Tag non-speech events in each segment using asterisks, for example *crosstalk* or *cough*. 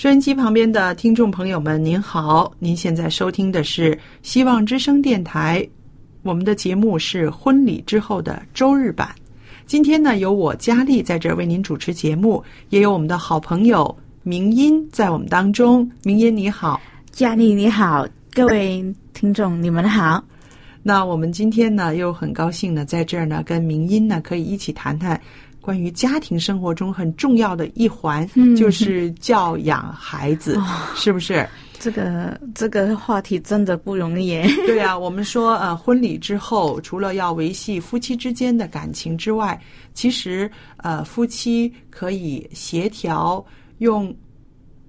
收音机旁边的听众朋友们，您好！您现在收听的是希望之声电台，我们的节目是婚礼之后的周日版。今天呢，由我佳丽在这儿为您主持节目，也有我们的好朋友明音在我们当中。明音你好，佳丽你好，各位听众你们好。那我们今天呢，又很高兴呢，在这儿呢，跟明音呢可以一起谈谈关于家庭生活中很重要的一环，嗯就是教养孩子，*laughs* 哦是不是？这个这个话题真的不容易耶。*laughs* 对啊，我们说呃，婚礼之后，除了要维系夫妻之间的感情之外，其实呃，夫妻可以协调用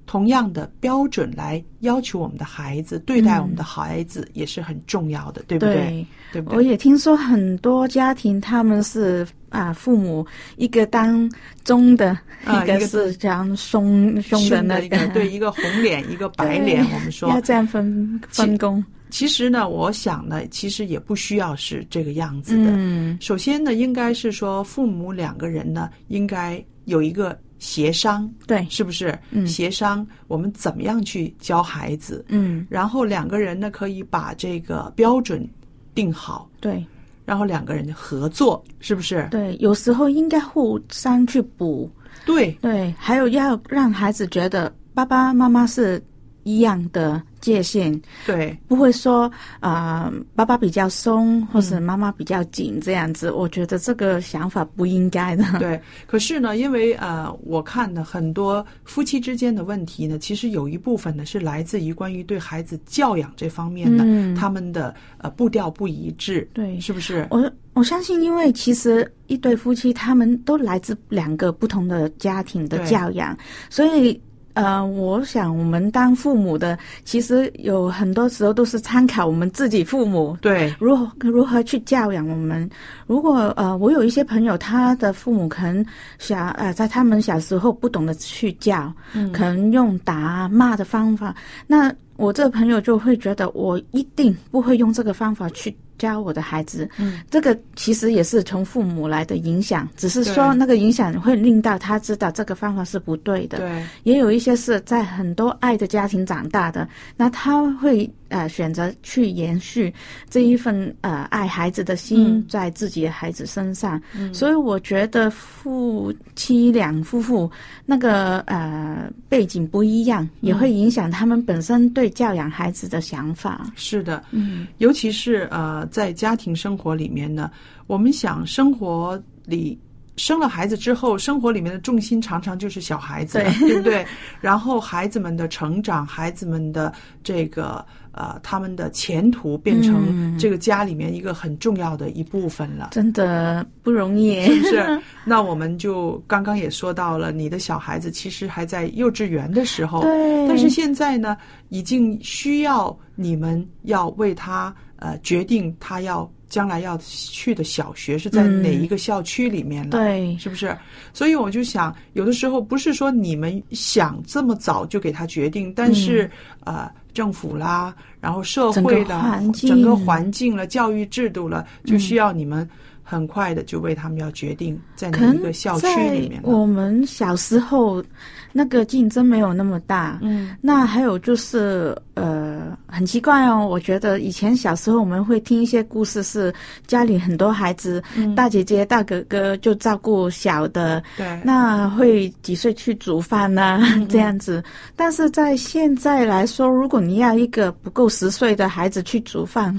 同样的标准来要求我们的孩子，对待我们的孩子也是很重要的，对不对？对，对不对？我也听说很多家庭他们是啊，父母一个当中的，*laughs* 啊一个是这样凶凶的凶那的一个 *laughs* 对一个红脸一个白脸，我们说。要这样分分工。其实呢，我想呢，其实也不需要是这个样子的。嗯。首先呢，应该是说父母两个人呢，应该有一个协商，对，是不是？嗯。协商我们怎么样去教孩子，嗯。然后两个人呢可以把这个标准定好，对然后两个人合作，是不是？对，有时候应该互相去补。对对，还有要让孩子觉得爸爸妈妈是一样的界限，对不会说啊、呃爸爸比较松，或是妈妈比较紧这样子。我觉得这个想法不应该的。对。可是呢，因为呃，我看呢很多夫妻之间的问题呢，其实有一部分呢是来自于关于对孩子教养这方面的，嗯他们的呃步调不一致，对是不是？我我相信，因为其实一对夫妻他们都来自两个不同的家庭的教养，所以呃，我想我们当父母的，其实有很多时候都是参考我们自己父母对如何如何去教养我们？如果呃，我有一些朋友，他的父母可能小呃，在他们小时候不懂得去教，嗯可能用打骂的方法，那我这个朋友就会觉得，我一定不会用这个方法去教我的孩子。嗯，这个其实也是从父母来的影响，只是说那个影响会令到他知道这个方法是不对的。对也有一些是在很多爱的家庭长大的，那他会呃选择去延续这一份呃爱孩子的心嗯在自己的孩子身上。所以我觉得夫妻两夫妇那个呃背景不一样，也会影响他们本身对教养孩子的想法。是的，嗯，尤其是呃，在家庭生活里面呢，我们想生活里生了孩子之后，生活里面的重心常常就是小孩子，对对不对？*laughs* 然后孩子们的成长，孩子们的这个呃，他们的前途变成嗯这个家里面一个很重要的一部分了。真的不容易。*laughs* 是不是？*laughs* 那我们就刚刚也说到了，你的小孩子其实还在幼稚园的时候，对，但是现在呢，已经需要你们要为他呃决定他要将来要去的小学是在哪一个校区里面了，对，是不是？所以我就想，有的时候不是说你们想这么早就给他决定，但是呃，政府啦，然后社会整个啦环，境整个环境了，教育制度了，就需要你们很快的就为他们要决定在哪一个校区里面了。我们小时候，那个竞争没有那么大。嗯那还有就是，呃，很奇怪哦。我觉得以前小时候我们会听一些故事，是家里很多孩子，嗯大姐姐、大哥哥就照顾小的，对，那会几岁去煮饭呢、嗯这样子。但是在现在来说，如果你要一个不够十岁的孩子去煮饭，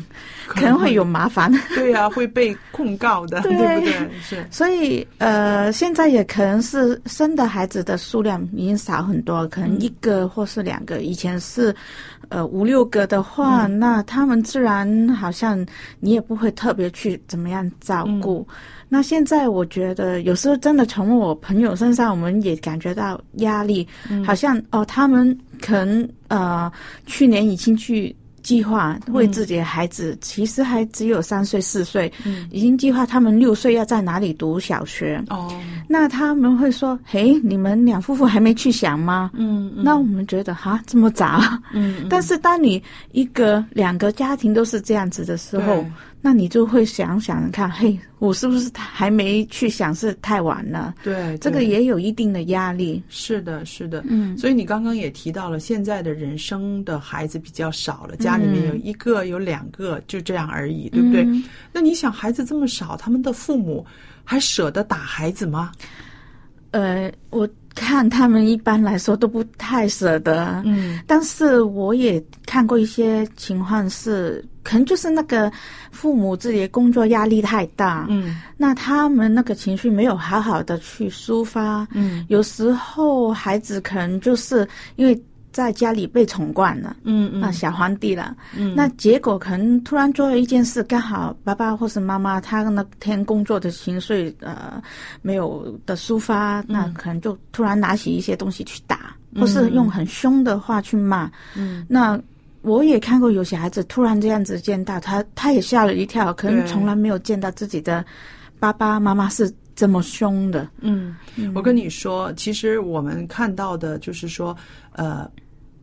可能会有麻烦。对呀、会被控告的，对 *laughs* 对不对？是，所以，呃，现在也可能是生的孩子的数量已经少很多，可能一个或是两个。以前是，呃，五六个的话，那他们自然好像你也不会特别去怎么样照顾。那现在我觉得有时候真的从我朋友身上，我们也感觉到压力，好像哦，他们可能呃去年已经去。计划为自己的孩子，其实还只有三岁四岁，已经计划他们六岁要在哪里读小学。哦，那他们会说：“嘿，你们两夫妇还没去想吗？”嗯那我们觉得哈这么早，嗯，但是当你一个两个家庭都是这样子的时候对，那你就会想想看，嘿，我是不是还没去想是太晚了？对，这个也有一定的压力。是的，是的，嗯所以你刚刚也提到了，现在的人生的孩子比较少了，家里面有一个、有两个，就这样而已，对不对？嗯那你想，孩子这么少，他们的父母还舍得打孩子吗？呃，我看他们一般来说都不太舍得。嗯。但是我也看过一些情况是，可能就是那个父母自己的工作压力太大，嗯。那他们那个情绪没有好好的去抒发，嗯。有时候孩子可能就是因为在家里被宠惯了。嗯嗯啊，小皇帝了。嗯那结果可能突然做了一件事，刚好爸爸或是妈妈他那天工作的情绪呃没有的抒发，嗯那可能就突然拿起一些东西去打，或是用很凶的话去骂。嗯，那我也看过有小孩子突然这样子见到他，他也吓了一跳，可能从来没有见到自己的爸爸妈妈是这么凶的。嗯，我跟你说，其实我们看到的就是说，呃。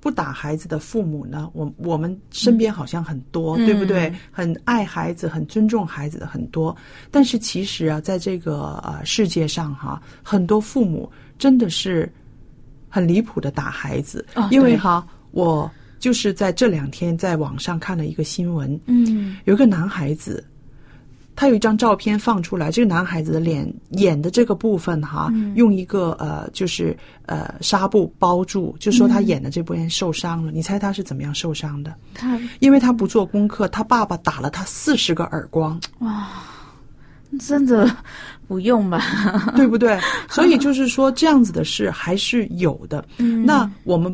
不打孩子的父母呢，我我们身边好像很多，嗯。对不对？很爱孩子、很尊重孩子的很多。但是其实啊，在这个呃世界上哈、很多父母真的是很离谱的打孩子，哦因为哈，我就是在这两天在网上看了一个新闻，嗯。有一个男孩子，他有一张照片放出来，这个男孩子的脸眼的这个部分哈，用一个呃就是呃纱布包住，就说他眼的这部分受伤了。你猜他是怎么样受伤的？他因为他不做功课，他爸爸打了他四十个耳光，哇真的不用吧？对不对？所以就是说这样子的事还是有的。那我们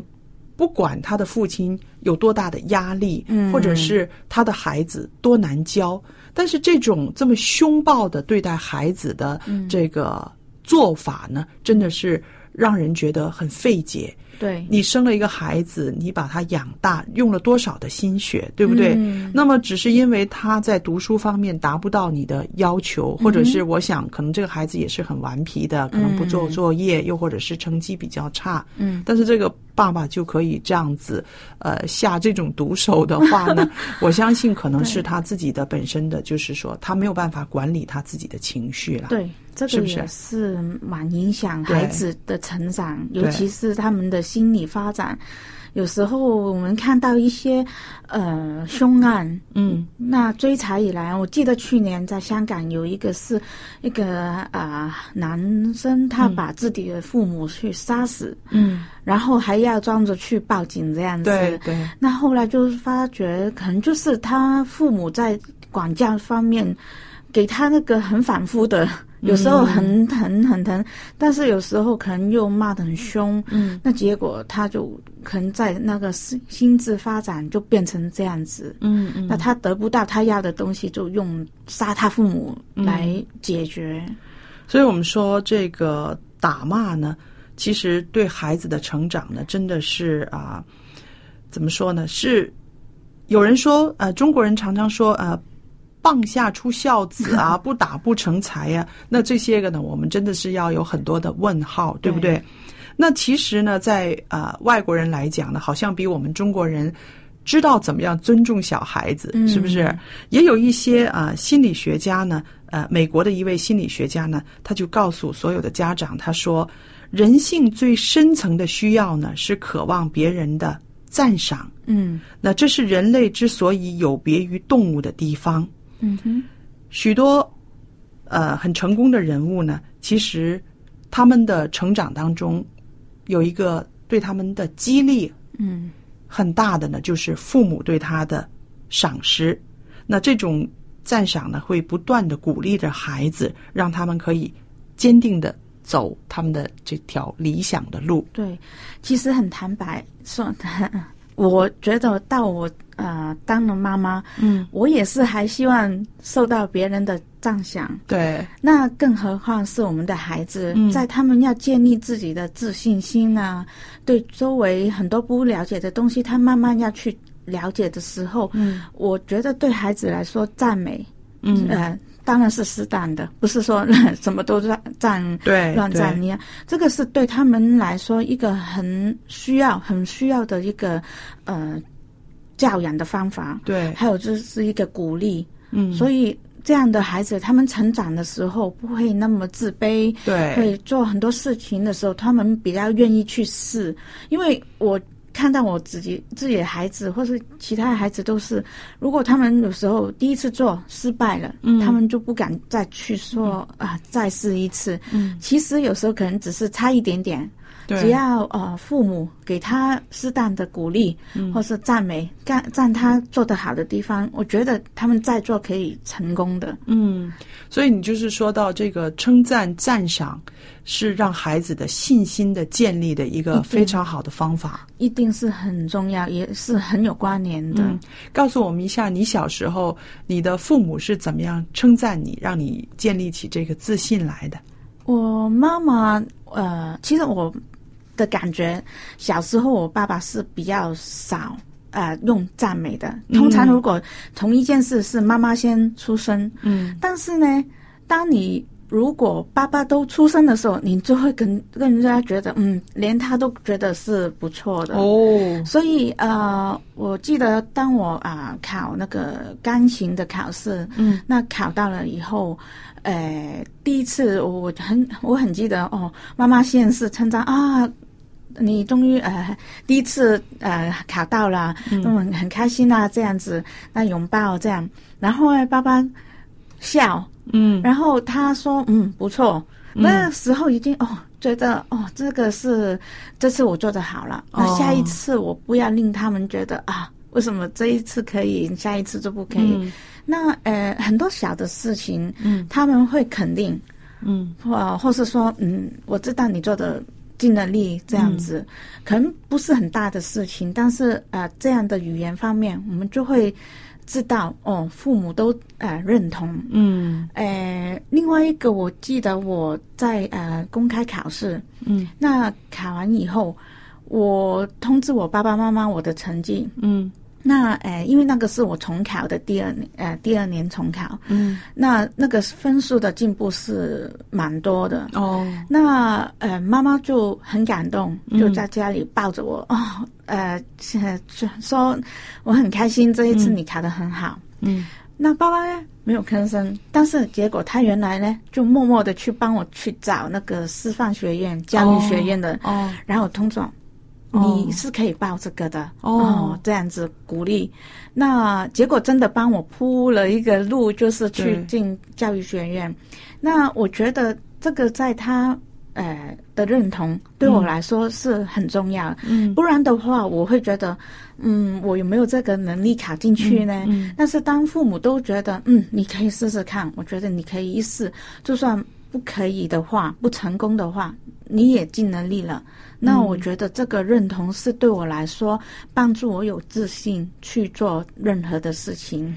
不管他的父亲有多大的压力，嗯或者是他的孩子多难教，但是这种这么凶暴的对待孩子的这个做法呢，真的是让人觉得很费解。对，你生了一个孩子，你把他养大，用了多少的心血，对不对？嗯那么只是因为他在读书方面达不到你的要求，或者是我想，可能这个孩子也是很顽皮的，可能不做作业，又或者是成绩比较差。嗯，但是这个爸爸就可以这样子，呃，下这种毒手的话呢，*laughs* 我相信可能是他自己的本身的，就是说他没有办法管理他自己的情绪了。对，这个也是蛮影响孩子的成长，对。尤其是他们的心理发展。有时候我们看到一些呃凶案，嗯。那追查以来，我记得去年在香港有一个是一个啊、男生，他把自己的父母去杀死，嗯，然后还要装着去报警这样子。对对，那后来就发觉，可能就是他父母在管教方面给他那个很反复的，有时候很疼很疼，但是有时候可能又骂得很凶。嗯那结果他就可能在那个心心智发展就变成这样子。嗯嗯。那他得不到他要的东西，就用杀他父母来解决。所以我们说这个打骂呢，其实对孩子的成长呢，真的是啊、怎么说呢？是有人说，呃，中国人常常说，呃，棒下出孝子啊，*laughs* 不打不成才呀、那这些个呢，我们真的是要有很多的问号，对不对？那其实呢，在呃外国人来讲呢，好像比我们中国人知道怎么样尊重小孩子，嗯是不是？也有一些啊、呃心理学家呢，呃，美国的一位心理学家呢，他就告诉所有的家长，他说，人性最深层的需要呢，是渴望别人的赞赏。嗯那这是人类之所以有别于动物的地方。嗯哼，许多呃很成功的人物呢，其实他们的成长当中有一个对他们的激励嗯很大的呢，就是父母对他的赏识。那这种赞赏呢，会不断的鼓励着孩子，让他们可以坚定的走他们的这条理想的路。对，其实很坦白说，*laughs* 我觉得到我呃当了妈妈，嗯，我也是还希望受到别人的赞赏。对，那更何况是我们的孩子，嗯。在他们要建立自己的自信心啊，对周围很多不了解的东西，他慢慢要去了解的时候，嗯。我觉得对孩子来说，赞美，嗯，呃，当然是适当的，不是说 *laughs* 什么都赞赞对，乱赞对。一样。这个是对他们来说一个很需要、很需要的一个呃教养的方法，对，还有就是一个鼓励。嗯，所以这样的孩子，他们成长的时候不会那么自卑，对，会做很多事情的时候，他们比较愿意去试。因为我看到我自己自己的孩子，或是其他的孩子，都是如果他们有时候第一次做失败了，嗯他们就不敢再去说、啊，再试一次。嗯，其实有时候可能只是差一点点，对，只要呃父母给他适当的鼓励，嗯或是赞美，赞赞他做得好的地方，我觉得他们在做可以成功的。嗯，所以你就是说到这个称赞、赞赏，是让孩子的信心的建立的一个非常好的方法。一定是很重要，也是很有关联的。嗯，告诉我们一下，你小时候你的父母是怎么样称赞你，让你建立起这个自信来的？我妈妈，呃，其实我的感觉，小时候我爸爸是比较少。呃，用赞美的。通常如果同一件事是妈妈先出声，嗯但是呢，当你如果爸爸都出声的时候，你就会跟跟人家觉得，嗯，连他都觉得是不错的。哦，所以呃，我记得当我啊、考那个钢琴的考试，嗯，那考到了以后，呃，第一次我很我很记得哦，妈妈先是称赞啊。你终于呃第一次呃考到了，嗯，很很开心啊，这样子，那拥抱这样，然后呢，爸爸笑，嗯。然后他说嗯不错，那时候已经哦觉得哦这个是这次我做的好了，那哦下一次我不要令他们觉得啊为什么这一次可以，下一次就不可以？嗯。那呃很多小的事情，嗯。他们会肯定，嗯。或或是说嗯我知道你做的。尽了力这样子，嗯。可能不是很大的事情，但是呃，这样的语言方面，我们就会知道哦，父母都呃认同，嗯。呃，另外一个，我记得我在呃公开考试，嗯。那考完以后，我通知我爸爸妈妈我的成绩。嗯那呃，因为那个是我重考的第二年，呃，第二年重考，嗯，那那个分数的进步是蛮多的。哦，那呃，妈妈就很感动，嗯。就在家里抱着我，*laughs* 哦，呃，就说我很开心，这一次你考得很好。嗯。那爸爸呢没有吭声，但是结果他原来呢就默默的去帮我去找那个师范学院、教育学院的，哦。然后通你是可以报这个的哦这样子鼓励。那结果真的帮我铺了一个路，就是去进教育学院。那我觉得这个在他呃的认同对我来说是很重要。嗯不然的话，我会觉得，嗯，我有没有这个能力考进去呢？嗯嗯但是当父母都觉得，嗯，你可以试试看，我觉得你可以一试，就算不可以的话，不成功的话，你也尽能力了。那我觉得这个认同是对我来说，帮助我有自信去做任何的事情。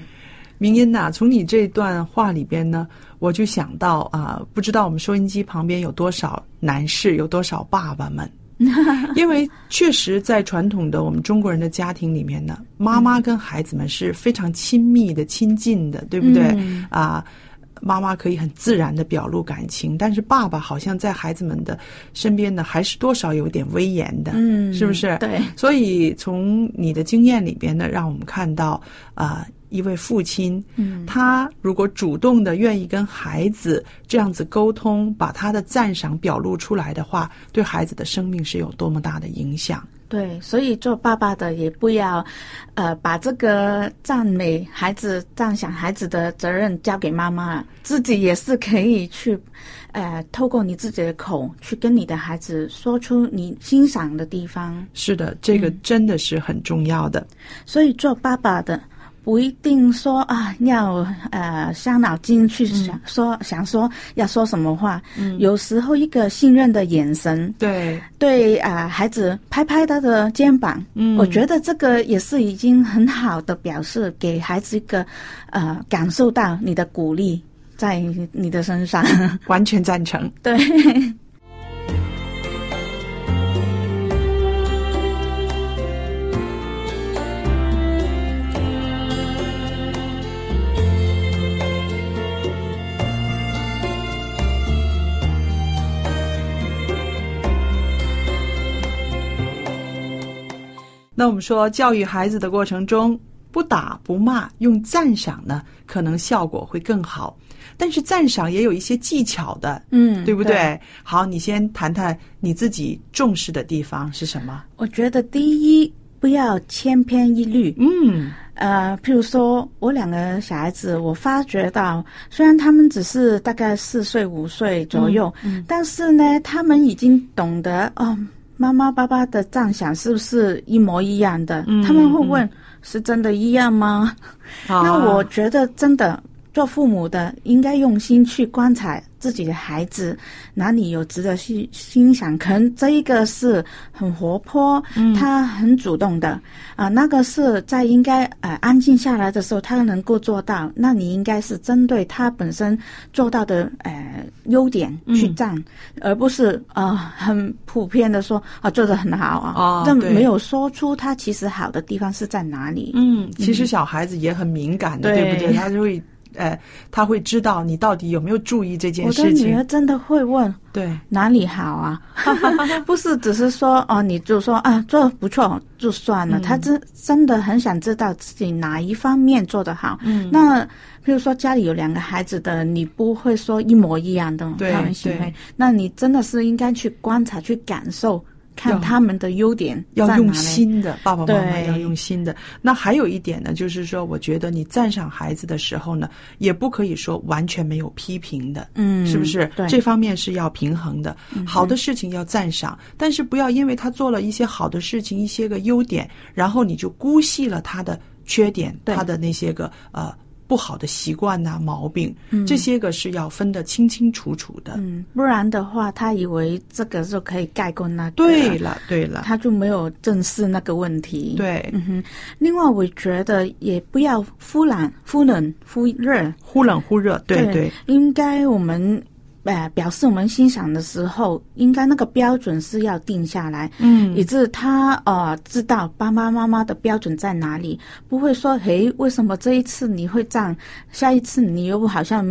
明音呐、从你这段话里边呢，我就想到啊、不知道我们收音机旁边有多少男士，有多少爸爸们 *laughs* 因为确实在传统的我们中国人的家庭里面呢，妈妈跟孩子们是非常亲密的、亲近的，对不对？嗯啊。妈妈可以很自然的表露感情，但是爸爸好像在孩子们的身边呢，还是多少有点威严的，嗯是不是？对，所以从你的经验里边呢，让我们看到啊、一位父亲，嗯他如果主动的愿意跟孩子这样子沟通，把他的赞赏表露出来的话，对孩子的生命是有多么大的影响。对，所以做爸爸的也不要，呃，把这个赞美孩子、赞赏孩子的责任交给妈妈，自己也是可以去，呃，透过你自己的口去跟你的孩子说出你欣赏的地方。是的，这个真的是很重要的。所以做爸爸的不一定说啊要呃伤脑筋去想、说想说要说什么话，有时候一个信任的眼神，对，对啊、孩子拍拍他的肩膀，嗯。我觉得这个也是已经很好的表示，给孩子一个呃感受到你的鼓励在你的身上。完全赞成。*laughs* 对，那我们说，教育孩子的过程中，不打不骂，用赞赏呢，可能效果会更好。但是赞赏也有一些技巧的，嗯，对不对？好，你先谈谈你自己重视的地方是什么？我觉得第一不要千篇一律，嗯呃，譬如说我两个小孩子，我发觉到，虽然他们只是大概四岁五岁左右，但是呢，他们已经懂得哦，妈妈爸爸的赞赏是不是一模一样的？嗯他们会问，是真的一样吗？那我觉得真的。做父母的应该用心去观察自己的孩子哪里有值得去欣赏，可能这一个是很活泼，他很主动的啊、那个是在应该呃安静下来的时候，他能够做到。那你应该是针对他本身做到的呃优点去赞，而不是啊、呃很普遍的说啊做的很好啊，但哦没有说出他其实好的地方是在哪里。嗯，其实小孩子也很敏感的，对对不对？他就会。呃，他会知道你到底有没有注意这件事情。我的女儿。真的会问对，哪里好啊，*laughs* 不是只是说哦，你就说啊做的不错就算了，嗯。她真真的很想知道自己哪一方面做得好。嗯。那比如说家里有两个孩子的，你不会说一模一样的对他们行为。对，那你真的是应该去观察、去感受，看他们的优点要用。心的，爸爸妈妈要用心的。那还有一点呢，就是说，我觉得你赞赏孩子的时候呢，也不可以说完全没有批评的，嗯，是不是？对，这方面是要平衡的。好的事情要赞赏，但是不要因为他做了一些好的事情，一些个优点，然后你就姑息了他的缺点，对他的那些个呃不好的习惯呐、毛病，这些个是要分得清清楚楚的。嗯，不然的话，他以为这个就可以盖过那个，对了，对了，他就没有正视那个问题。对，嗯哼，另外我觉得也不要忽冷、忽冷、忽热，忽冷忽热，对。对，应该我们呃表示我们欣赏的时候，应该那个标准是要定下来，嗯。以致他呃知道爸爸妈妈的标准在哪里，不会说嘿为什么这一次你会这样，下一次你又好像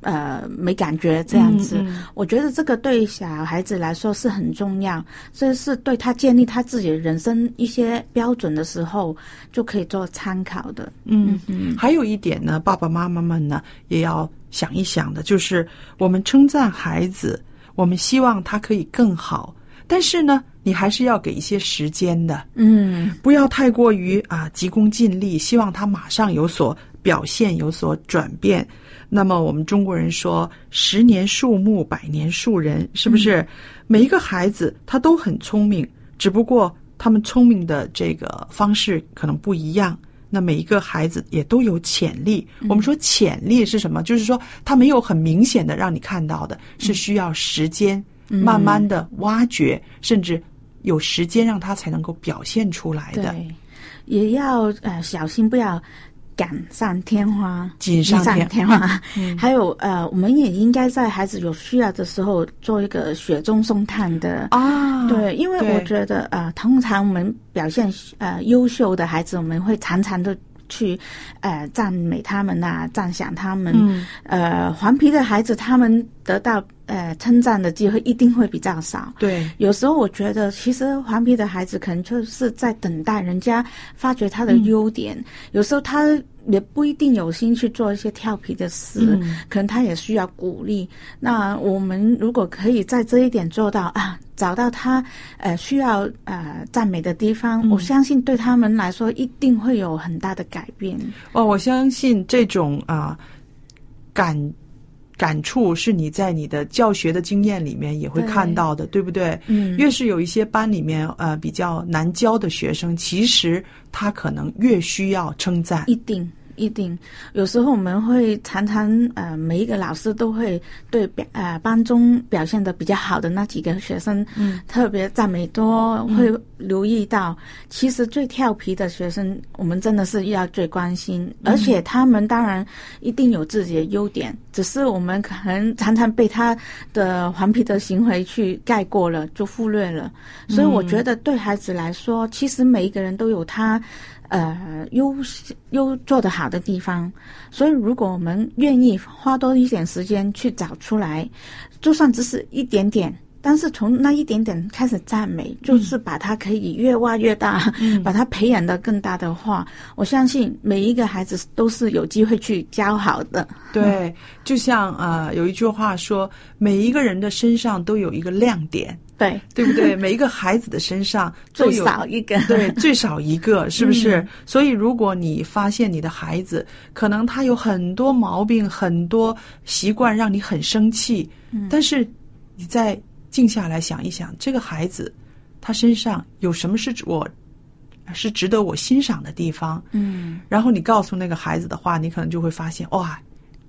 呃没感觉这样子。嗯嗯。我觉得这个对小孩子来说是很重要，这是对他建立他自己人生一些标准的时候就可以做参考的。嗯。嗯还有一点呢，爸爸妈妈们呢也要想一想的，就是我们称赞孩子，我们希望他可以更好，但是呢，你还是要给一些时间的，嗯不要太过于啊急功近利，希望他马上有所表现，有所转变。那么我们中国人说“十年树木，百年树人”，是不是？每一个孩子他都很聪明，只不过他们聪明的这个方式可能不一样。那每一个孩子也都有潜力。我们说潜力是什么？就是说他没有很明显的让你看到的，是需要时间慢慢的挖掘，甚至有时间让他才能够表现出来的。也要呃小心，不要锦上添花，锦上添添花。还有呃，我们也应该在孩子有需要的时候做一个雪中送炭的啊。对，因为我觉得呃，通常我们表现呃优秀的孩子，我们会常常的去呃赞美他们呐，赞赏他们。嗯。呃，黄皮的孩子，他们得到呃称赞的机会一定会比较少。对。有时候我觉得，其实顽皮的孩子可能就是在等待人家发掘他的优点。有时候他。也不一定有心去做一些调皮的事，可能他也需要鼓励。那我们如果可以在这一点做到啊，找到他呃需要呃赞美的地方，我相信对他们来说一定会有很大的改变。哦，我相信这种啊感感触是你在你的教学的经验里面也会看到的，对不对？嗯，越是有一些班里面呃比较难教的学生，其实。他可能越需要称赞，一定一定。有时候我们会常常呃，每一个老师都会对表呃班中表现的比较好的那几个学生，嗯，特别赞美多，会留意到，其实最调皮的学生，我们真的是要最关心。而且他们当然一定有自己的优点，只是我们可能常常被他的顽皮的行为去盖过了，就忽略了。所以我觉得对孩子来说，其实每一个人都有他。呃，优优做得好的地方，所以如果我们愿意花多一点时间去找出来，就算只是一点点，但是从那一点点开始赞美，就是把它可以越挖越大，把它培养的更大的话，我相信每一个孩子都是有机会去教好的。对，就像呃，有一句话说，每一个人的身上都有一个亮点。对，对不对？每一个孩子的身上最少一个，对，*laughs* 最少一个，是不是？所以，如果你发现你的孩子可能他有很多毛病、很多习惯，让你很生气，但是你再静下来想一想，这个孩子他身上有什么是我是值得我欣赏的地方？嗯，然后你告诉那个孩子的话，你可能就会发现，哇。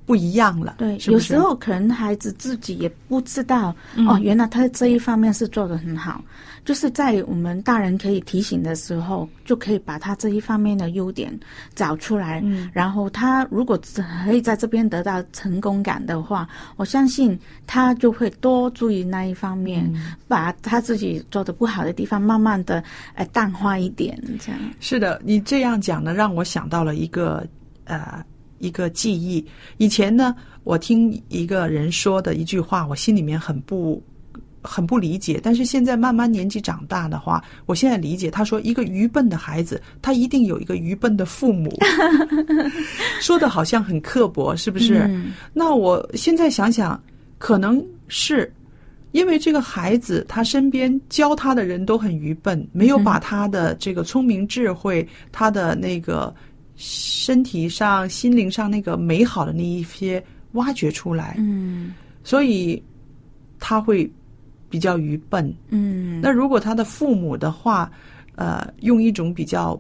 不一样了，对，有时候可能孩子自己也不知道哦，原来他这一方面是做的很好，就是在我们大人可以提醒的时候，就可以把他这一方面的优点找出来，嗯，然后他如果可以在这边得到成功感的话，我相信他就会多注意那一方面，把他自己做的不好的地方慢慢的呃淡化一点，这样。是的，你这样讲呢，让我想到了一个呃。一个记忆，以前呢，我听一个人说的一句话，我心里面很不很不理解。但是现在慢慢年纪长大的话，我现在理解。他说，一个愚笨的孩子，他一定有一个愚笨的父母。*laughs* 说的好像很刻薄，是不是？那我现在想想，可能是因为这个孩子他身边教他的人都很愚笨，没有把他的这个聪明智慧，他的那个。身体上、心灵上那个美好的那一些挖掘出来，嗯，所以他会比较愚笨，嗯。那如果他的父母的话，呃，用一种比较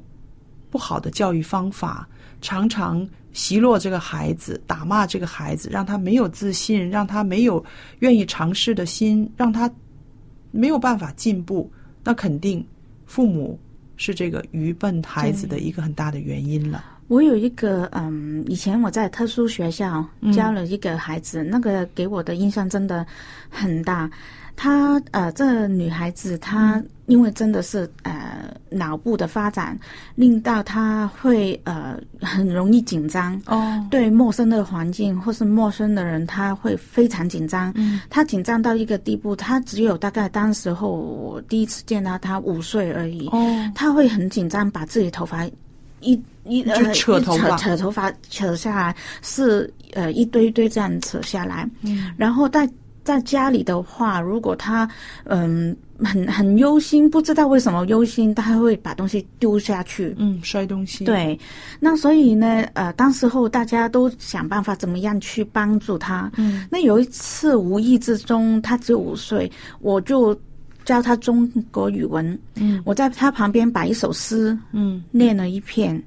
不好的教育方法，常常奚落这个孩子、打骂这个孩子，让他没有自信，让他没有愿意尝试的心，让他没有办法进步，那肯定父母。是这个愚笨孩子的一个很大的原因了。我有一个嗯，以前我在特殊学校教了一个孩子，那个给我的印象真的很大。她呃，这女孩子她因为真的是呃脑部的发展，令到她会呃很容易紧张哦，对陌生的环境或是陌生的人，她会非常紧张。嗯，她紧张到一个地步，她只有大概当时候我第一次见到她五岁而已。哦，她会很紧张，把自己头发一一呃扯头发扯头发扯下来，是呃一堆堆这样扯下来。嗯，然后在。在家里的话，如果他嗯很很忧心，不知道为什么忧心，他会把东西丢下去，嗯，摔东西。对，那所以呢，呃，当时候大家都想办法怎么样去帮助他。嗯，那有一次无意之中，他只有五岁，我就教他中国语文。嗯，我在他旁边把一首诗，嗯，念了一遍，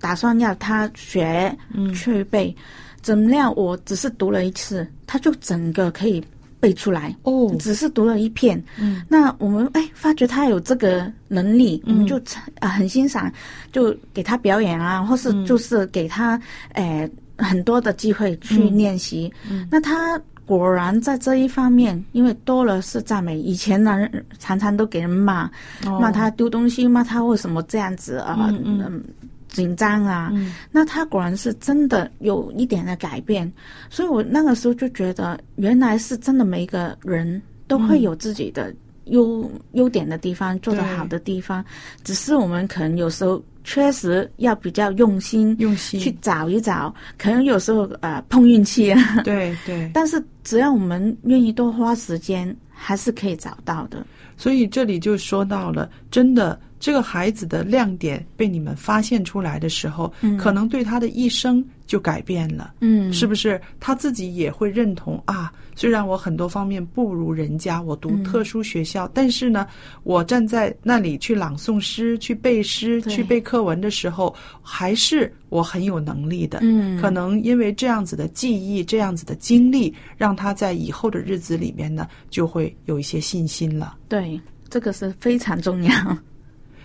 打算要他学，嗯，去背。怎么样？我只是读了一次，他就整个可以。背出来。哦，只是读了一篇，嗯，那我们哎发觉他有这个能力，我们就啊、很欣赏，就给他表演啊，或是就是给他诶、很多的机会去练习。嗯那他果然在这一方面，因为多了是赞美，以前男人常常都给人骂，哦。骂他丢东西，骂他为什么这样子啊，嗯紧张啊，嗯。那他果然是真的有一点的改变，所以我那个时候就觉得，原来是真的每一个人都会有自己的优、优点的地方，做得好的地方，只是我们可能有时候确实要比较用心用心。去找一找，可能有时候呃碰运气啊，对对，*laughs* 但是只要我们愿意多花时间，还是可以找到的。所以这里就说到了，真的这个孩子的亮点被你们发现出来的时候，可能对他的一生就改变了。嗯，是不是他自己也会认同啊？虽然我很多方面不如人家，我读特殊学校，但是呢，我站在那里去朗诵诗、去背诗、去背课文的时候，还是我很有能力的。嗯可能因为这样子的记忆、这样子的经历，让他在以后的日子里面呢，就会有一些信心了。对，这个是非常重要。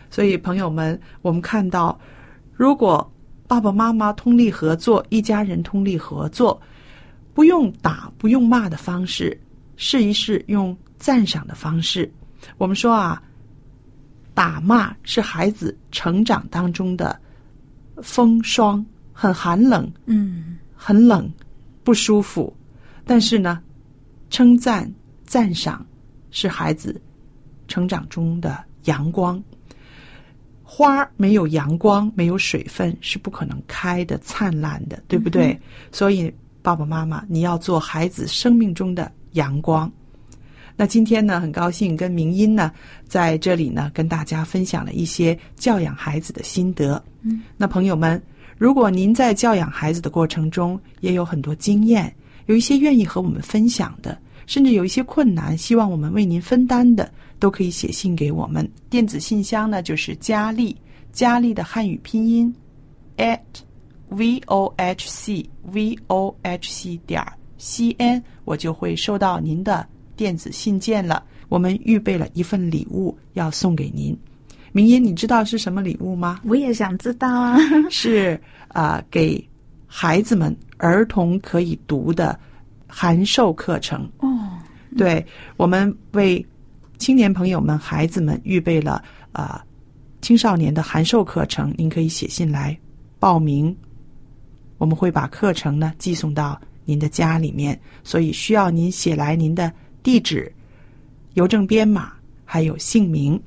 所以，朋友们，我们看到，如果爸爸妈妈通力合作，一家人通力合作，不用打、不用骂的方式，试一试用赞赏的方式。我们说啊，打骂是孩子成长当中的风霜，很寒冷，嗯很冷，不舒服。但是呢，称赞、赞赏是孩子成长中的阳光。花儿没有阳光，没有水分，是不可能开的灿烂的，对不对？所以，爸爸妈妈，你要做孩子生命中的阳光。那今天呢，很高兴跟明音呢在这里呢跟大家分享了一些教养孩子的心得。嗯，那朋友们，如果您在教养孩子的过程中也有很多经验，有一些愿意和我们分享的，甚至有一些困难，希望我们为您分担的，都可以写信给我们。电子信箱呢就是佳丽，佳丽的汉语拼音 at v o h c v o h c 点 c n，我就会收到您的电子信件了。我们预备了一份礼物要送给您。明英，你知道是什么礼物吗？我也想知道啊。*laughs* 是啊、呃给孩子们儿童可以读的函授课程。哦，对我们为青年朋友们、孩子们预备了啊、呃青少年的函授课程，您可以写信来报名，我们会把课程呢寄送到您的家里面，所以需要您写来您的地址、邮政编码还有姓名。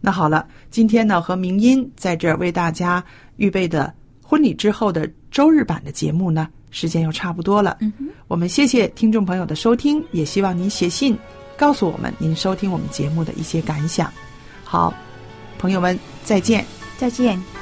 那好了，今天呢和明音在这儿为大家预备的婚礼之后的周日版的节目呢，时间又差不多了。嗯，我们谢谢听众朋友的收听，也希望您写信告诉我们您收听我们节目的一些感想。好，朋友们再见。再见。